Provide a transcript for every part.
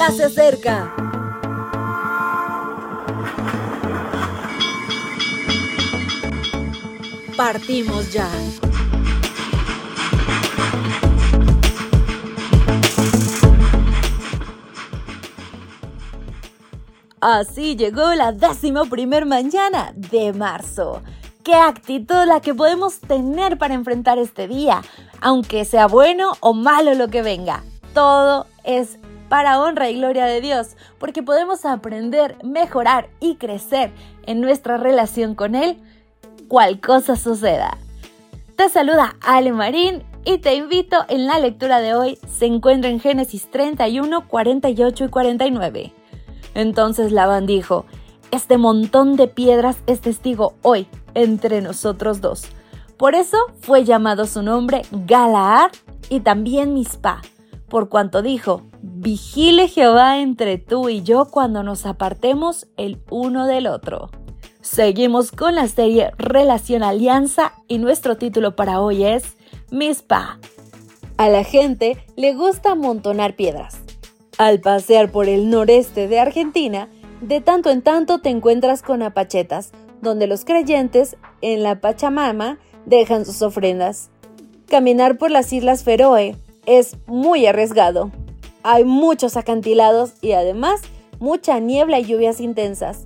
ya se acerca. Partimos ya. Así llegó la décima primer mañana de marzo. ¿Qué actitud la que podemos tener para enfrentar este día? Aunque sea bueno o malo lo que venga, todo es para honra y gloria de Dios, porque podemos aprender, mejorar y crecer en nuestra relación con Él, cual cosa suceda. Te saluda Ale Marín y te invito en la lectura de hoy, se encuentra en Génesis 31, 48 y 49. Entonces Labán dijo, Este montón de piedras es testigo hoy entre nosotros dos. Por eso fue llamado su nombre Galaad y también Mispa, por cuanto dijo, Vigile Jehová entre tú y yo cuando nos apartemos el uno del otro. Seguimos con la serie Relación Alianza y nuestro título para hoy es Mispa. A la gente le gusta amontonar piedras. Al pasear por el noreste de Argentina, de tanto en tanto te encuentras con apachetas, donde los creyentes en la Pachamama dejan sus ofrendas. Caminar por las Islas Feroe es muy arriesgado. Hay muchos acantilados y además mucha niebla y lluvias intensas.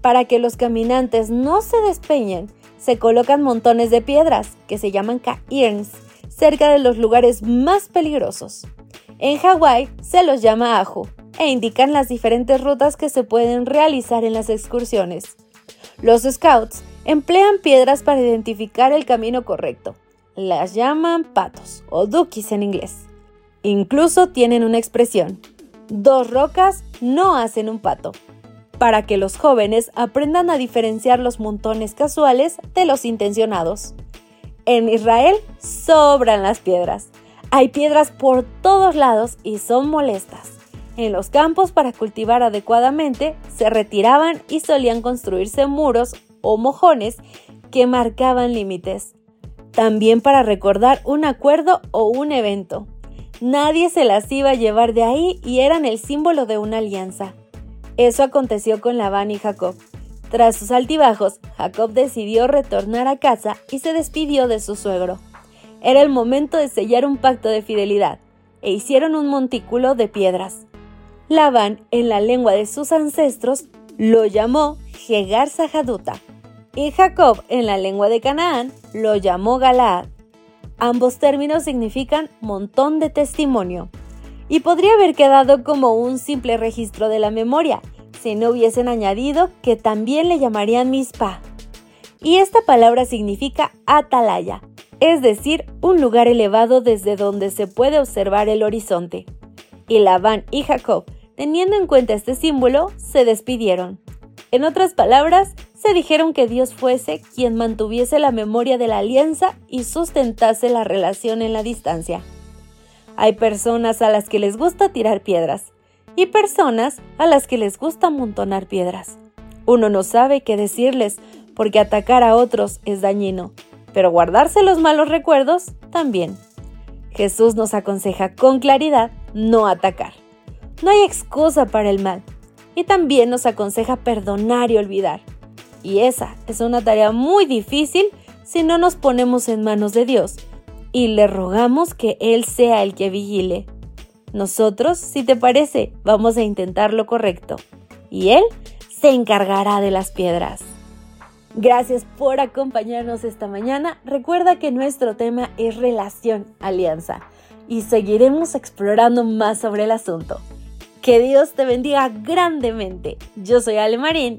Para que los caminantes no se despeñen, se colocan montones de piedras, que se llaman cairns, cerca de los lugares más peligrosos. En Hawái se los llama ajo e indican las diferentes rutas que se pueden realizar en las excursiones. Los scouts emplean piedras para identificar el camino correcto. Las llaman patos o dukis en inglés. Incluso tienen una expresión. Dos rocas no hacen un pato. Para que los jóvenes aprendan a diferenciar los montones casuales de los intencionados. En Israel sobran las piedras. Hay piedras por todos lados y son molestas. En los campos para cultivar adecuadamente se retiraban y solían construirse muros o mojones que marcaban límites. También para recordar un acuerdo o un evento. Nadie se las iba a llevar de ahí y eran el símbolo de una alianza. Eso aconteció con Labán y Jacob. Tras sus altibajos, Jacob decidió retornar a casa y se despidió de su suegro. Era el momento de sellar un pacto de fidelidad, e hicieron un montículo de piedras. Labán, en la lengua de sus ancestros, lo llamó Jegar Sahaduta, y Jacob, en la lengua de Canaán, lo llamó Galaad. Ambos términos significan montón de testimonio, y podría haber quedado como un simple registro de la memoria, si no hubiesen añadido que también le llamarían Mispa. Y esta palabra significa atalaya, es decir, un lugar elevado desde donde se puede observar el horizonte. Y Labán y Jacob, teniendo en cuenta este símbolo, se despidieron. En otras palabras, se dijeron que Dios fuese quien mantuviese la memoria de la alianza y sustentase la relación en la distancia. Hay personas a las que les gusta tirar piedras y personas a las que les gusta amontonar piedras. Uno no sabe qué decirles porque atacar a otros es dañino pero guardarse los malos recuerdos también. Jesús nos aconseja con claridad no atacar. No hay excusa para el mal. Y también nos aconseja perdonar y olvidar. Y esa es una tarea muy difícil si no nos ponemos en manos de Dios y le rogamos que Él sea el que vigile. Nosotros, si te parece, vamos a intentar lo correcto. Y Él se encargará de las piedras. Gracias por acompañarnos esta mañana. Recuerda que nuestro tema es relación alianza y seguiremos explorando más sobre el asunto. Que Dios te bendiga grandemente. Yo soy Ale Marín.